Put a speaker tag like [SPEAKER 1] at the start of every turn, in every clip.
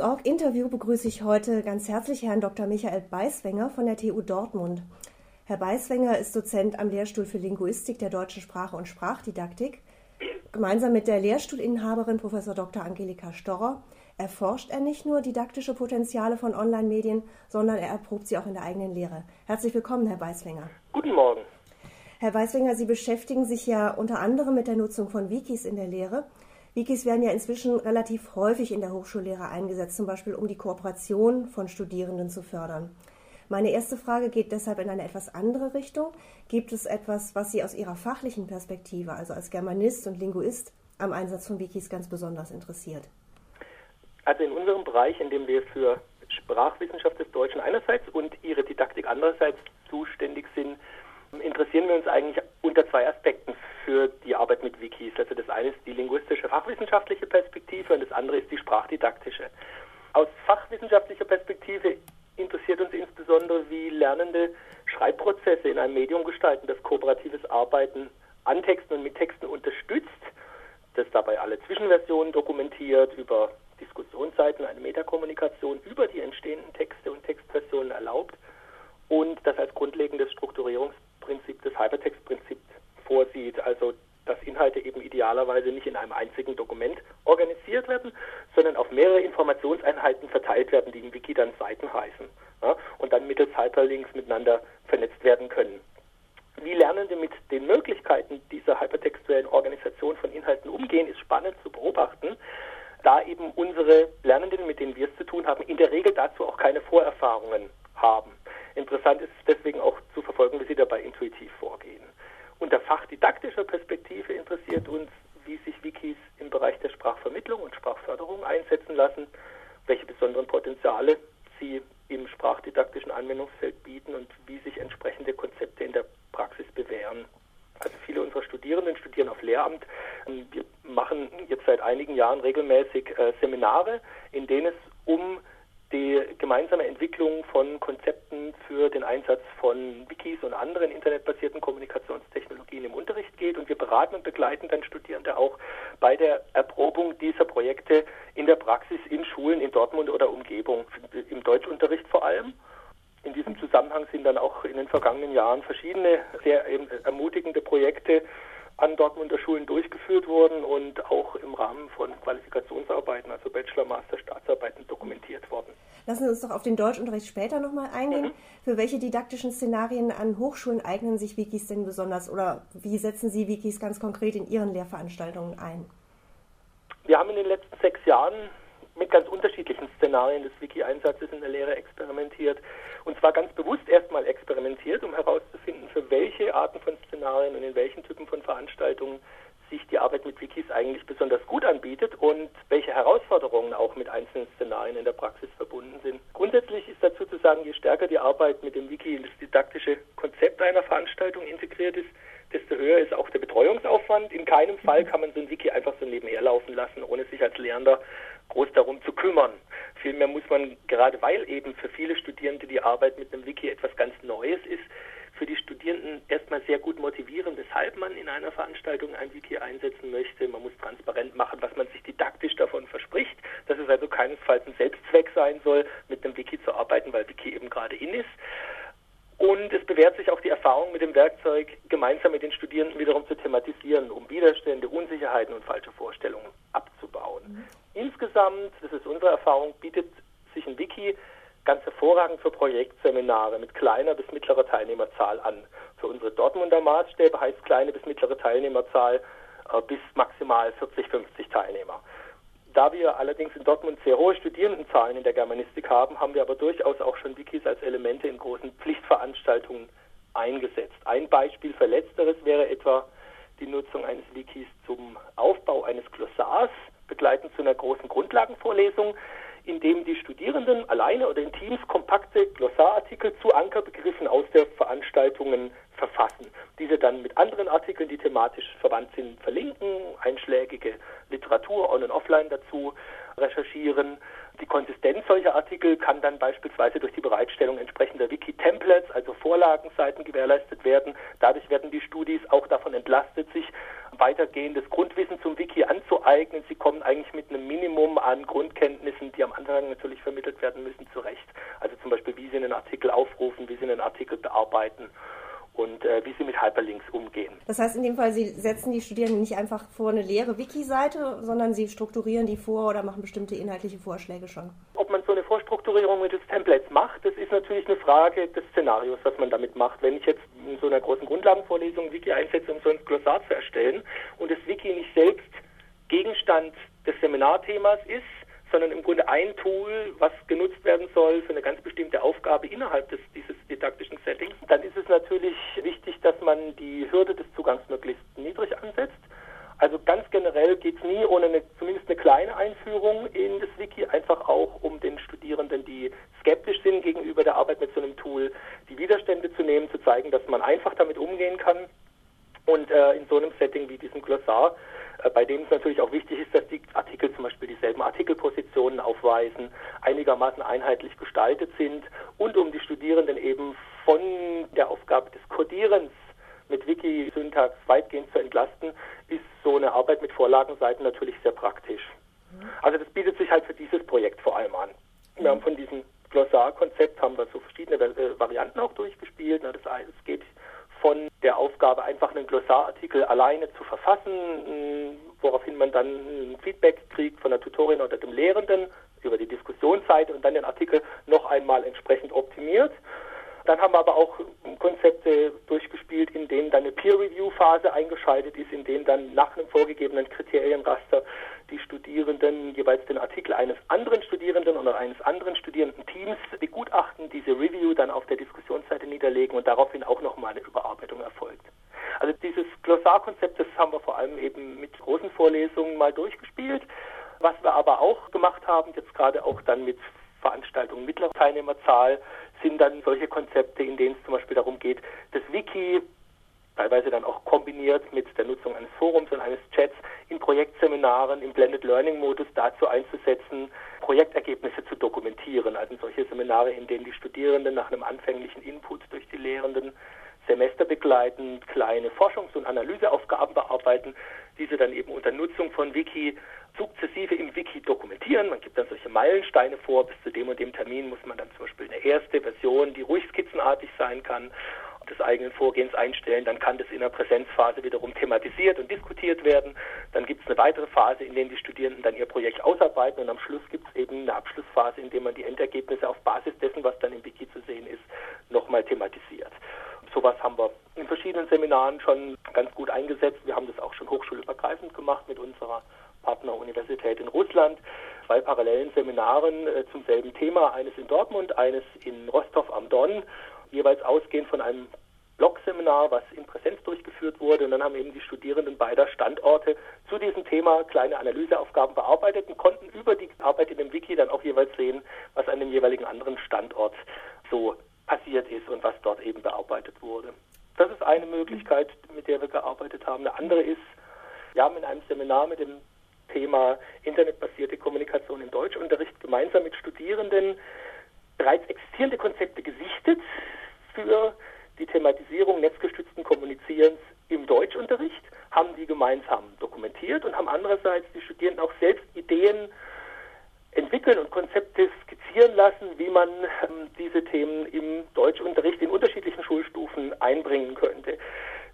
[SPEAKER 1] Teaching.org Interview begrüße ich heute ganz herzlich Herrn Dr. Michael Beiswenger von der TU Dortmund. Herr Beiswenger ist Dozent am Lehrstuhl für Linguistik der deutschen Sprache und Sprachdidaktik. Gemeinsam mit der Lehrstuhlinhaberin Prof. Dr. Angelika Storrer erforscht er nicht nur didaktische Potenziale von Online-Medien, sondern er erprobt sie auch in der eigenen Lehre. Herzlich willkommen, Herr Beiswenger.
[SPEAKER 2] Guten Morgen.
[SPEAKER 1] Herr Weißwinger, Sie beschäftigen sich ja unter anderem mit der Nutzung von Wikis in der Lehre. Wikis werden ja inzwischen relativ häufig in der Hochschullehre eingesetzt, zum Beispiel um die Kooperation von Studierenden zu fördern. Meine erste Frage geht deshalb in eine etwas andere Richtung. Gibt es etwas, was Sie aus Ihrer fachlichen Perspektive, also als Germanist und Linguist, am Einsatz von Wikis ganz besonders interessiert?
[SPEAKER 2] Also in unserem Bereich, in dem wir für Sprachwissenschaft des Deutschen einerseits und ihre Didaktik andererseits zuständig sind, interessieren wir uns eigentlich unter zwei Aspekten für die Arbeit mit Wikis. Also das eine ist die linguistische fachwissenschaftliche Perspektive und das andere ist die sprachdidaktische. Aus fachwissenschaftlicher Perspektive interessiert uns insbesondere, wie Lernende Schreibprozesse in einem Medium gestalten, das kooperatives Arbeiten an Texten und mit Texten unterstützt, das dabei alle Zwischenversionen dokumentiert, über Diskussionsseiten eine Metakommunikation über die entstehenden Texte und Textversionen erlaubt und das als grundlegendes Strukturierungs Prinzip des Hypertext-Prinzips vorsieht, also dass Inhalte eben idealerweise nicht in einem einzigen Dokument organisiert werden, sondern auf mehrere Informationseinheiten verteilt werden, die im Wiki dann Seiten heißen ja, und dann mittels Hyperlinks miteinander vernetzt werden können. Wie Lernende mit den Möglichkeiten dieser hypertextuellen Organisation von Inhalten umgehen, ist spannend zu beobachten, da eben unsere Lernenden, mit denen wir es zu tun haben, in der Regel dazu auch keine Vorerfahrungen haben. Interessant ist deswegen auch zu verfolgen, wie sie dabei intuitiv vorgehen. Unter fachdidaktischer Perspektive interessiert uns, wie sich Wikis im Bereich der Sprachvermittlung und Sprachförderung einsetzen lassen, welche besonderen Potenziale sie im sprachdidaktischen Anwendungsfeld bieten und wie sich entsprechende Konzepte in der Praxis bewähren. Also viele unserer Studierenden studieren auf Lehramt. Wir machen jetzt seit einigen Jahren regelmäßig äh, Seminare, in denen es um die gemeinsame Entwicklung von Konzepten für den Einsatz von Wikis und anderen internetbasierten Kommunikationstechnologien im Unterricht geht. Und wir beraten und begleiten dann Studierende auch bei der Erprobung dieser Projekte in der Praxis in Schulen in Dortmund oder Umgebung, im Deutschunterricht vor allem. In diesem Zusammenhang sind dann auch in den vergangenen Jahren verschiedene sehr ermutigende Projekte an Dortmunder Schulen durchgeführt worden und auch im Rahmen von Qualifikationsarbeiten, also Bachelor, Master, Staatsarbeiten dokumentiert worden.
[SPEAKER 1] Lassen Sie uns doch auf den Deutschunterricht später nochmal eingehen. Mhm. Für welche didaktischen Szenarien an Hochschulen eignen sich Wikis denn besonders oder wie setzen Sie Wikis ganz konkret in Ihren Lehrveranstaltungen ein?
[SPEAKER 2] Wir haben in den letzten sechs Jahren mit ganz unterschiedlichen Szenarien des Wiki-Einsatzes in der Lehre experimentiert. Und zwar ganz bewusst erstmal experimentiert, um herauszufinden, für welche Arten von Szenarien und in welchen Typen von Veranstaltungen sich die Arbeit mit Wikis eigentlich besonders gut anbietet und welche Herausforderungen auch mit einzelnen Szenarien in der Praxis verbunden sind. Grundsätzlich ist dazu zu sagen, je stärker die Arbeit mit dem Wiki in das didaktische Konzept einer Veranstaltung integriert ist, desto höher ist auch der Betreuungsaufwand. In keinem Fall kann man so ein Wiki einfach so nebenher laufen lassen, ohne sich als Lehrender groß darum zu kümmern. Vielmehr muss man, gerade weil eben für viele Studierende die Arbeit mit einem Wiki etwas ganz Neues ist, für die Studierenden erstmal sehr gut motivieren, weshalb man in einer Veranstaltung ein Wiki einsetzen möchte. Man muss transparent machen, was man sich didaktisch davon verspricht, dass es also keinesfalls ein Selbstzweck sein soll, mit einem Wiki zu arbeiten, weil Wiki eben gerade in ist. Und es bewährt sich auch die Erfahrung mit dem Werkzeug, gemeinsam mit den Studierenden wiederum zu thematisieren, um Widerstände, Unsicherheiten und falsche Vorstellungen abzubauen. Mhm. Insgesamt, das ist unsere Erfahrung, bietet sich ein Wiki ganz hervorragend für Projektseminare mit kleiner bis mittlerer Teilnehmerzahl an. Für unsere Dortmunder Maßstäbe heißt kleine bis mittlere Teilnehmerzahl äh, bis maximal 40, 50 Teilnehmer. Da wir allerdings in Dortmund sehr hohe Studierendenzahlen in der Germanistik haben, haben wir aber durchaus auch schon Wikis als Elemente in großen Pflichtveranstaltungen eingesetzt. Ein Beispiel für Letzteres wäre etwa die Nutzung eines Wikis zum Aufbau eines Glossars begleitend zu einer großen Grundlagenvorlesung, in dem die Studierenden alleine oder in Teams kompakte Glossarartikel zu Ankerbegriffen aus der Veranstaltungen verfassen. Diese dann mit anderen Artikeln, die thematisch verwandt sind, verlinken, einschlägige Literatur on und offline dazu recherchieren. Die Konsistenz solcher Artikel kann dann beispielsweise durch die Bereitstellung entsprechender Wiki-Templates, also Vorlagenseiten, gewährleistet werden. Dadurch werden die Studis auch davon entlastet, sich weitergehendes Grundwissen zum Wiki anzueignen. Sie kommen eigentlich mit einem Minimum an Grundkenntnissen, die am Anfang natürlich vermittelt werden müssen, zurecht. Also zum Beispiel, wie Sie einen Artikel aufrufen, wie Sie einen Artikel bearbeiten und äh, wie sie mit Hyperlinks umgehen.
[SPEAKER 1] Das heißt in dem Fall, Sie setzen die Studierenden nicht einfach vor eine leere Wiki-Seite, sondern Sie strukturieren die vor oder machen bestimmte inhaltliche Vorschläge schon.
[SPEAKER 2] Ob man so eine Vorstrukturierung mittels Templates macht, das ist natürlich eine Frage des Szenarios, was man damit macht. Wenn ich jetzt in so einer großen Grundlagenvorlesung Wiki einsetze, um so ein Glossar zu erstellen und das Wiki nicht selbst Gegenstand des Seminarthemas ist, sondern im Grunde ein Tool, was genutzt werden soll für eine ganz bestimmte Aufgabe innerhalb des, dieses didaktischen Settings, dann ist es natürlich wichtig, dass man die Hürde des Zugangs möglichst niedrig ansetzt. Also ganz generell geht es nie ohne eine, zumindest eine kleine Einführung in das Wiki, einfach auch um den Studierenden, die skeptisch sind gegenüber der Arbeit mit so einem Tool, die Widerstände zu nehmen, zu zeigen, dass man einfach damit umgehen kann. Und äh, in so einem Setting wie diesem Glossar äh, bei dem es natürlich auch wichtig ist, dass die Artikel zum Beispiel dieselben Aufweisen, einigermaßen einheitlich gestaltet sind und um die Studierenden eben von der Aufgabe des Codierens mit Wiki-Syntax weitgehend zu entlasten, ist so eine Arbeit mit Vorlagenseiten natürlich sehr praktisch. Mhm. Also das bietet sich halt für dieses Projekt vor allem an. Wir haben von diesem Glossar-Konzept haben wir so verschiedene äh, Varianten auch durchgespielt. Das geht von der Aufgabe, einfach einen Glossarartikel alleine zu verfassen, woraufhin man dann Feedback kriegt von der Tutorin oder dem Lehrenden Diskussionsseite und dann den Artikel noch einmal entsprechend optimiert. Dann haben wir aber auch Konzepte durchgespielt, in denen dann eine Peer-Review-Phase eingeschaltet ist, in denen dann nach einem vorgegebenen Kriterienraster die Studierenden jeweils den Artikel eines anderen Studierenden oder eines anderen Studierendenteams begutachten, diese Review dann auf der Diskussionsseite niederlegen und daraufhin auch nochmal eine Überarbeitung erfolgt. Also dieses Glossarkonzept, das haben wir vor allem eben mit großen Vorlesungen mal durchgespielt. Was wir aber auch gemacht haben, jetzt gerade auch dann mit Veranstaltungen mittlerer Teilnehmerzahl, sind dann solche Konzepte, in denen es zum Beispiel darum geht, das Wiki teilweise dann auch kombiniert mit der Nutzung eines Forums und eines Chats in Projektseminaren im Blended Learning Modus dazu einzusetzen, Projektergebnisse zu dokumentieren. Also solche Seminare, in denen die Studierenden nach einem anfänglichen Input durch die Lehrenden semesterbegleitend kleine Forschungs- und Analyseaufgaben bearbeiten, diese dann eben unter Nutzung von Wiki sukzessive im Wiki dokumentieren. Man gibt dann solche Meilensteine vor, bis zu dem und dem Termin muss man dann zum Beispiel eine erste Version, die ruhig skizzenartig sein kann, des eigenen Vorgehens einstellen. Dann kann das in der Präsenzphase wiederum thematisiert und diskutiert werden. Dann gibt es eine weitere Phase, in der die Studierenden dann ihr Projekt ausarbeiten und am Schluss gibt es eben eine Abschlussphase, in der man die Endergebnisse auf Basis dessen, was dann im Wiki zu sehen ist, nochmal thematisiert. Sowas haben wir in verschiedenen Seminaren schon ganz gut eingesetzt. Wir haben das auch schon hochschulübergreifend gemacht mit unserer Partneruniversität in Russland. Zwei parallelen Seminaren äh, zum selben Thema, eines in Dortmund, eines in Rostov am Don, jeweils ausgehend von einem Blog-Seminar, was in Präsenz durchgeführt wurde. Und dann haben eben die Studierenden beider Standorte zu diesem Thema kleine Analyseaufgaben bearbeitet und konnten über die Arbeit in dem Wiki dann auch jeweils sehen, was an dem jeweiligen anderen Standort so passiert ist und was dort eben bearbeitet wurde. Das ist eine Möglichkeit, mit der wir gearbeitet haben. Eine andere ist, wir haben in einem Seminar mit dem Thema internetbasierte Kommunikation im Deutschunterricht gemeinsam mit Studierenden bereits existierende Konzepte gesichtet für die Thematisierung netzgestützten Kommunizierens im Deutschunterricht, haben die gemeinsam dokumentiert und haben andererseits die Studierenden auch selbst Ideen entwickeln und Konzepte skizzieren lassen, wie man ähm, diese Themen im Deutschunterricht in unterschiedlichen Schulstufen einbringen könnte.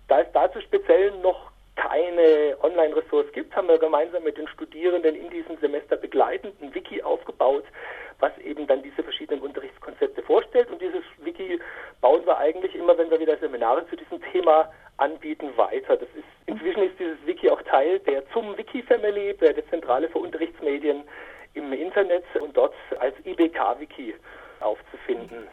[SPEAKER 2] Da es dazu speziell noch keine Online-Ressource gibt, haben wir gemeinsam mit den Studierenden in diesem Semester begleitend ein Wiki aufgebaut, was eben dann diese verschiedenen Unterrichtskonzepte vorstellt. Und dieses Wiki bauen wir eigentlich immer, wenn wir wieder Seminare zu diesem Thema anbieten, weiter. Das ist, inzwischen ist dieses Wiki auch Teil der zum Wiki Family, der, der Zentrale für Unterrichtsmedien im Internet und dort als IBK-Wiki aufzufinden.